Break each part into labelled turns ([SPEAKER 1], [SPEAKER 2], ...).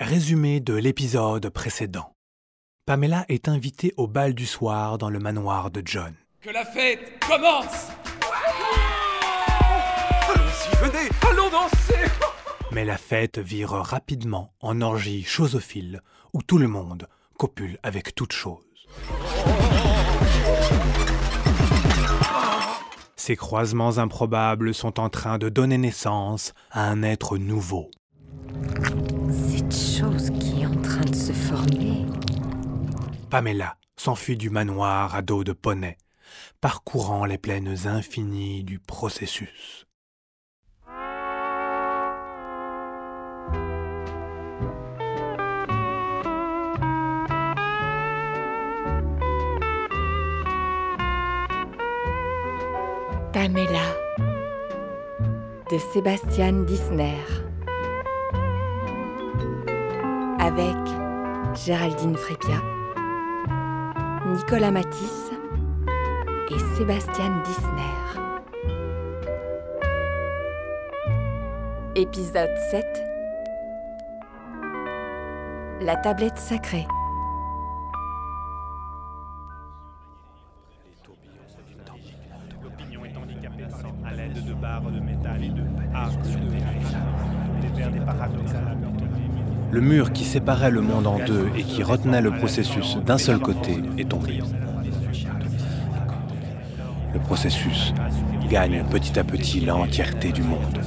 [SPEAKER 1] Résumé de l'épisode précédent. Pamela est invitée au bal du soir dans le manoir de John.
[SPEAKER 2] Que la fête commence
[SPEAKER 3] Allons-y, venez, allons danser
[SPEAKER 1] Mais la fête vire rapidement en orgie chosophile où tout le monde copule avec toute chose. Ces croisements improbables sont en train de donner naissance à un être nouveau.
[SPEAKER 4] Chose qui est en train de se former.
[SPEAKER 1] Pamela s'enfuit du manoir à dos de poney, parcourant les plaines infinies du processus.
[SPEAKER 4] Pamela de Sébastien Disner avec Géraldine Frépia, Nicolas Matisse et Sébastien Disner. Épisode 7 La tablette sacrée.
[SPEAKER 5] À l'aide de barres de métal et de arcs sur des vers des paradoxales.
[SPEAKER 1] Le mur qui séparait le monde en deux et qui retenait le processus d'un seul côté est tombé. Le processus gagne petit à petit l'entièreté du monde,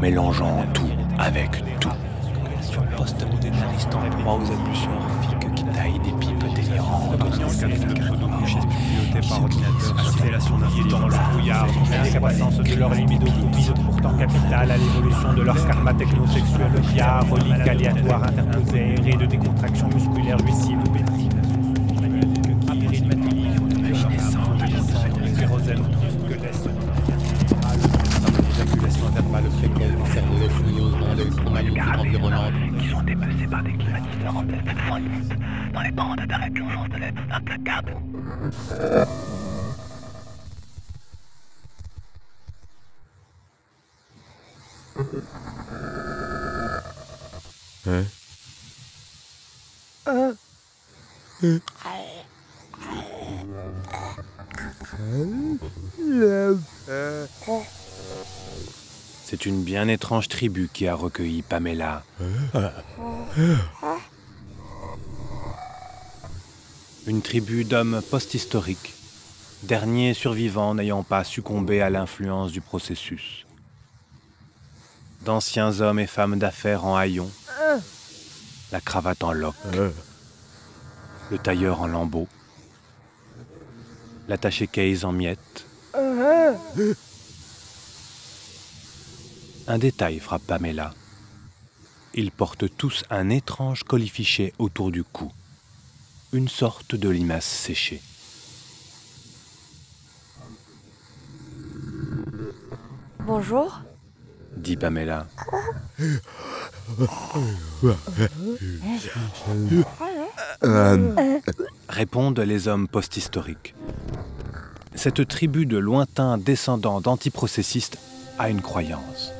[SPEAKER 1] mélangeant tout avec tout. post-moderniste en proie aux impulsions orphiques qui taillent des pipes délirantes aux
[SPEAKER 5] Pilotée par ordinateur, accélération d'un dans le brouillard, la décroissance de leur libido pourtant capitale à l'évolution de leur karma technosexuel via relique aléatoire interposée et de décontraction musculaire
[SPEAKER 6] climatiseurs en tête dans les bandes d'arrêt de implacable.
[SPEAKER 1] C'est une bien étrange tribu qui a recueilli Pamela. Une tribu d'hommes post-historiques, derniers survivants n'ayant pas succombé à l'influence du processus. D'anciens hommes et femmes d'affaires en haillons, la cravate en loques, le tailleur en lambeaux, l'attaché case en miettes. Un détail frappe Pamela. Ils portent tous un étrange colifichet autour du cou, une sorte de limace séchée.
[SPEAKER 4] Bonjour.
[SPEAKER 1] Dit Pamela. Répondent les hommes post-historiques. Cette tribu de lointains descendants d'antiprocessistes a une croyance.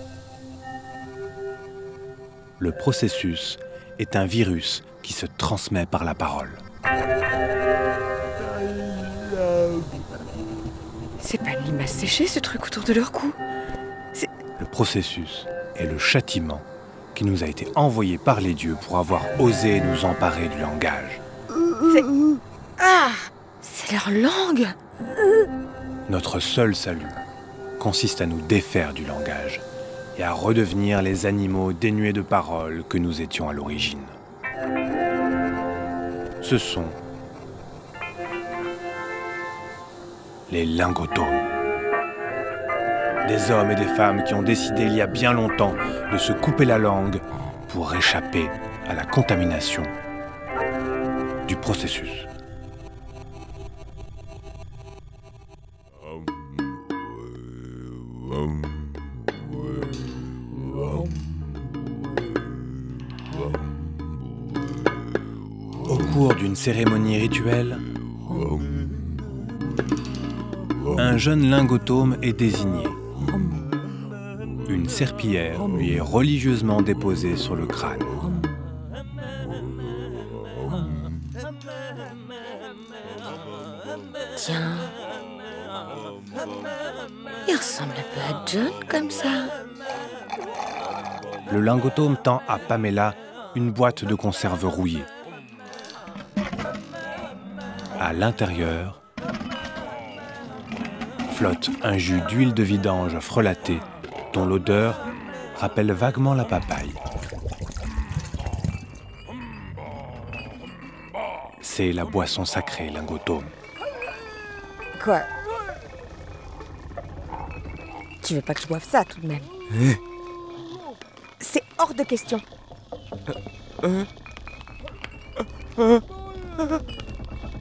[SPEAKER 1] Le processus est un virus qui se transmet par la parole.
[SPEAKER 4] C'est pas une limace séchée ce truc autour de leur cou.
[SPEAKER 1] Processus est le châtiment qui nous a été envoyé par les dieux pour avoir osé nous emparer du langage.
[SPEAKER 4] Ah C'est leur langue
[SPEAKER 1] Notre seul salut consiste à nous défaire du langage et à redevenir les animaux dénués de paroles que nous étions à l'origine. Ce sont les lingotomes. Des hommes et des femmes qui ont décidé il y a bien longtemps de se couper la langue pour échapper à la contamination du processus. Au cours d'une cérémonie rituelle, un jeune lingotome est désigné une serpillière lui est religieusement déposée sur le crâne.
[SPEAKER 4] Tiens, il ressemble un peu à John comme ça.
[SPEAKER 1] Le lingotome tend à Pamela une boîte de conserve rouillée. À l'intérieur, flotte un jus d'huile de vidange frelatée dont l'odeur rappelle vaguement la papaye. C'est la boisson sacrée, lingotome.
[SPEAKER 4] Quoi? Tu veux pas que je boive ça tout de même? C'est hors de question.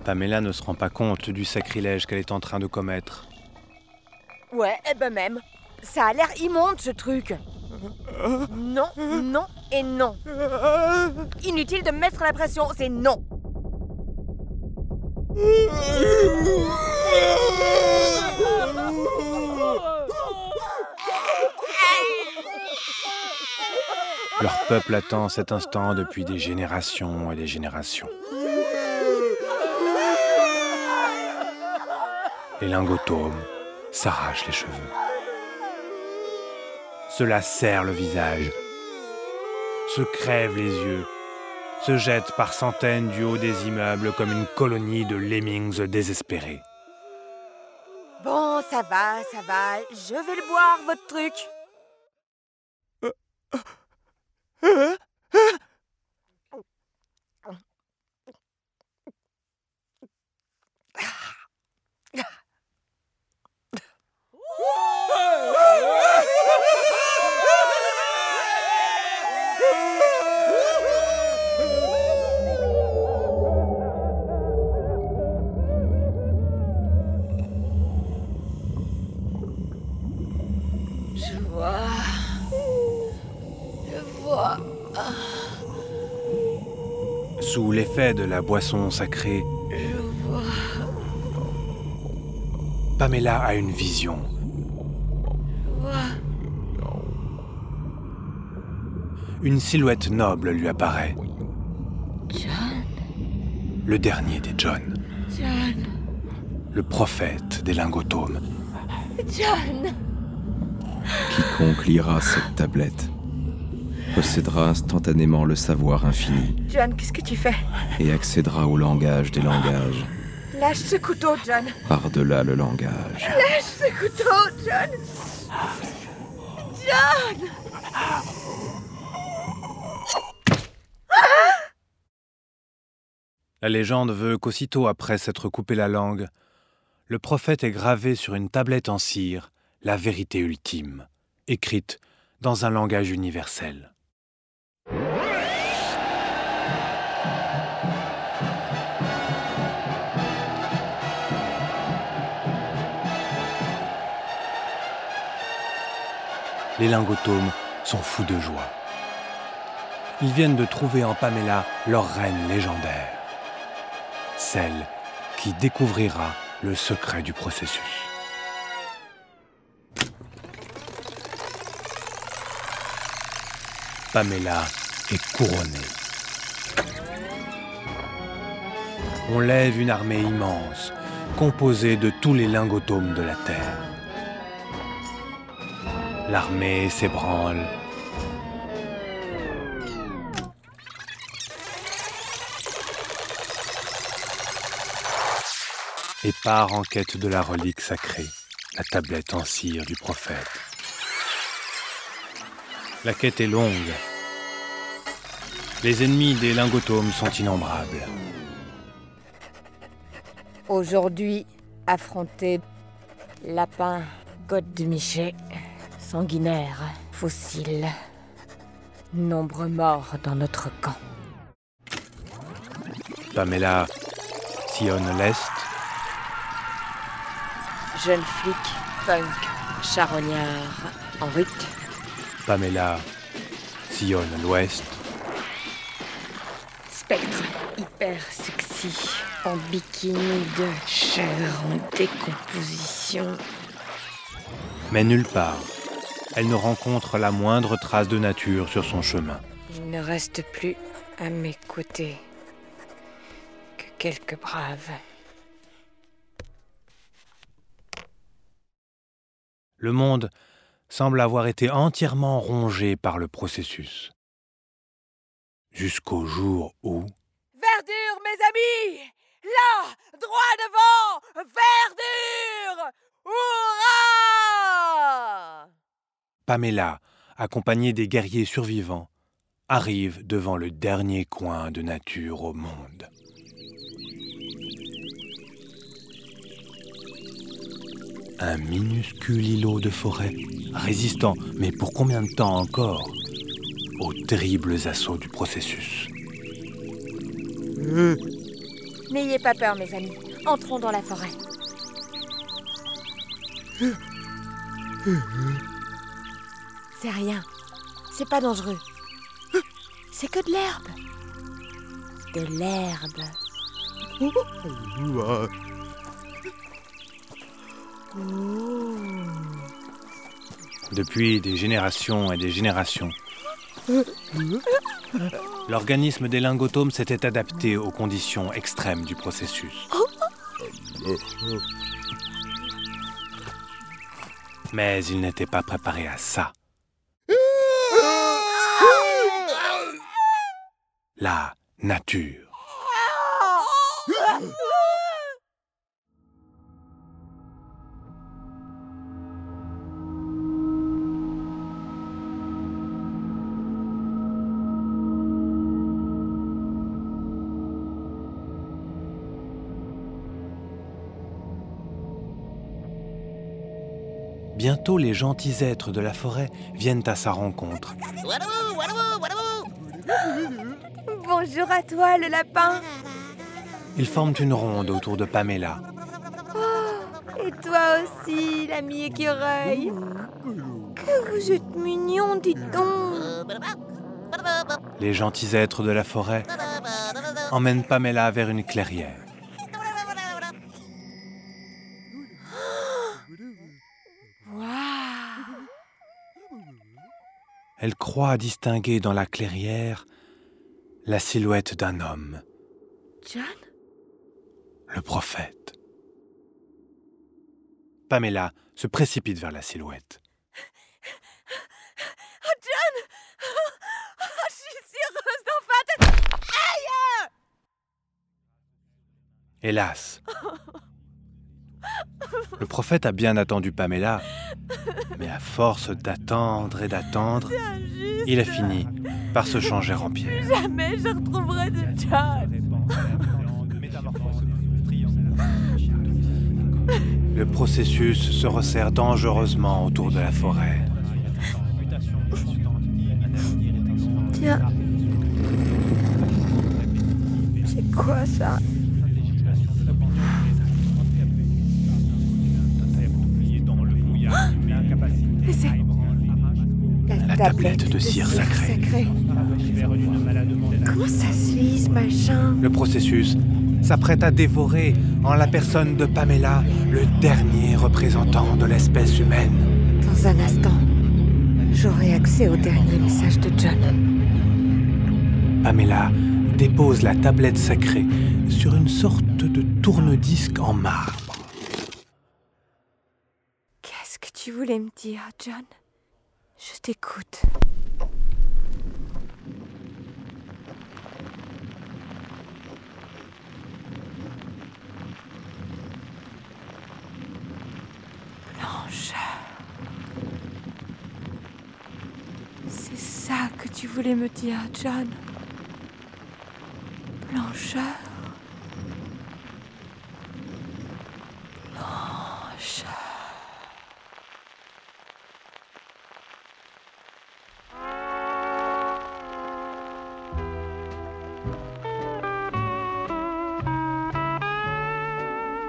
[SPEAKER 1] Pamela ne se rend pas compte du sacrilège qu'elle est en train de commettre.
[SPEAKER 4] Ouais, eh ben même. Ça a l'air immonde ce truc. Non, non et non. Inutile de me mettre la pression, c'est non.
[SPEAKER 1] Leur peuple attend cet instant depuis des générations et des générations. Les lingotomes s'arrachent les cheveux. Cela serre le visage, se crève les yeux, se jette par centaines du haut des immeubles comme une colonie de lemmings désespérés.
[SPEAKER 4] Bon, ça va, ça va. Je vais le boire, votre truc. Je
[SPEAKER 1] Sous l'effet de la boisson sacrée, Pamela a une vision. Une silhouette noble lui apparaît.
[SPEAKER 4] John,
[SPEAKER 1] Le dernier des John.
[SPEAKER 4] John,
[SPEAKER 1] Le prophète des lingotomes.
[SPEAKER 4] John.
[SPEAKER 7] Quiconque lira cette tablette possédera instantanément le savoir infini
[SPEAKER 4] John, qu'est-ce que tu fais?
[SPEAKER 7] Et accédera au langage des langages,
[SPEAKER 4] Lâche ce couteau, John.
[SPEAKER 7] par-delà le langage.
[SPEAKER 4] Lâche ce couteau, John. John
[SPEAKER 1] La légende veut qu'aussitôt après s'être coupé la langue, le prophète ait gravé sur une tablette en cire la vérité ultime, écrite dans un langage universel. Les lingotomes sont fous de joie. Ils viennent de trouver en Pamela leur reine légendaire, celle qui découvrira le secret du processus. Pamela est couronnée. On lève une armée immense, composée de tous les lingotomes de la Terre. L'armée s'ébranle. Et part en quête de la relique sacrée, la tablette en cire du prophète. La quête est longue. Les ennemis des lingotomes sont innombrables.
[SPEAKER 4] Aujourd'hui, affronter lapin, côte de Miché, sanguinaire, fossile, nombre morts dans notre camp.
[SPEAKER 1] Pamela sillonne l'Est,
[SPEAKER 4] Jeune flic, punk, charognard, en route.
[SPEAKER 1] Pamela sillonne l'Ouest,
[SPEAKER 4] Spectre hyper sexy, en bikini de chair en décomposition.
[SPEAKER 1] mais nulle part elle ne rencontre la moindre trace de nature sur son chemin.
[SPEAKER 4] Il ne reste plus à mes côtés que quelques braves.
[SPEAKER 1] Le monde semble avoir été entièrement rongé par le processus. Jusqu'au jour où...
[SPEAKER 4] Verdure, mes amis Là, droit devant, verdure Hurrah
[SPEAKER 1] Pamela, accompagnée des guerriers survivants, arrive devant le dernier coin de nature au monde. Un minuscule îlot de forêt, résistant, mais pour combien de temps encore, aux terribles assauts du processus.
[SPEAKER 4] N'ayez pas peur, mes amis. Entrons dans la forêt. C'est rien. C'est pas dangereux. C'est que de l'herbe. De l'herbe.
[SPEAKER 1] Depuis des générations et des générations, l'organisme des lingotomes s'était adapté aux conditions extrêmes du processus. Mais il n'était pas préparé à ça. La nature. Bientôt les gentils êtres de la forêt viennent à sa rencontre.
[SPEAKER 4] Bonjour à toi, le lapin.
[SPEAKER 1] Ils forment une ronde autour de Pamela.
[SPEAKER 4] Et toi aussi, l'ami écureuil. Que vous êtes mignon, dites donc.
[SPEAKER 1] Les gentils êtres de la forêt emmènent Pamela vers une clairière.
[SPEAKER 4] Waouh
[SPEAKER 1] Elle croit distinguer dans la clairière la silhouette d'un homme,
[SPEAKER 4] John?
[SPEAKER 1] Le prophète. Pamela se précipite vers la silhouette.
[SPEAKER 4] Oh, John Oh, Je suis si heureuse d'enfin te- Aïe
[SPEAKER 1] Hélas. Le prophète a bien attendu Pamela, mais à force d'attendre et d'attendre, il a fini par se changer en pierre.
[SPEAKER 4] Jamais je retrouverai de John.
[SPEAKER 1] Le processus se resserre dangereusement autour de la forêt.
[SPEAKER 4] Tiens. C'est quoi ça? Mais c'est
[SPEAKER 1] La tablette de cire sacrée.
[SPEAKER 4] Comment ça se lit, ce machin?
[SPEAKER 1] Le processus s'apprête à dévorer, en la personne de Pamela, le dernier représentant de l'espèce humaine.
[SPEAKER 4] Dans un instant, j'aurai accès au dernier message de John.
[SPEAKER 1] Pamela dépose la tablette sacrée sur une sorte de tourne-disque en marbre.
[SPEAKER 4] Qu'est-ce que tu voulais me dire, John? Je t'écoute. C'est ça que tu voulais me dire, John. Blancheur. Blancheur.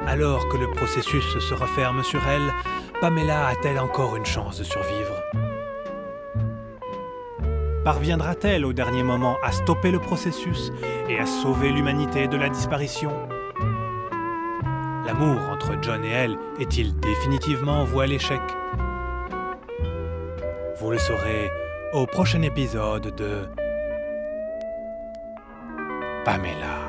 [SPEAKER 1] Alors que le processus se referme sur elle, Pamela a-t-elle encore une chance de survivre? Parviendra-t-elle au dernier moment à stopper le processus et à sauver l'humanité de la disparition? L'amour entre John et elle est-il définitivement voué à l'échec? Vous le saurez au prochain épisode de Pamela.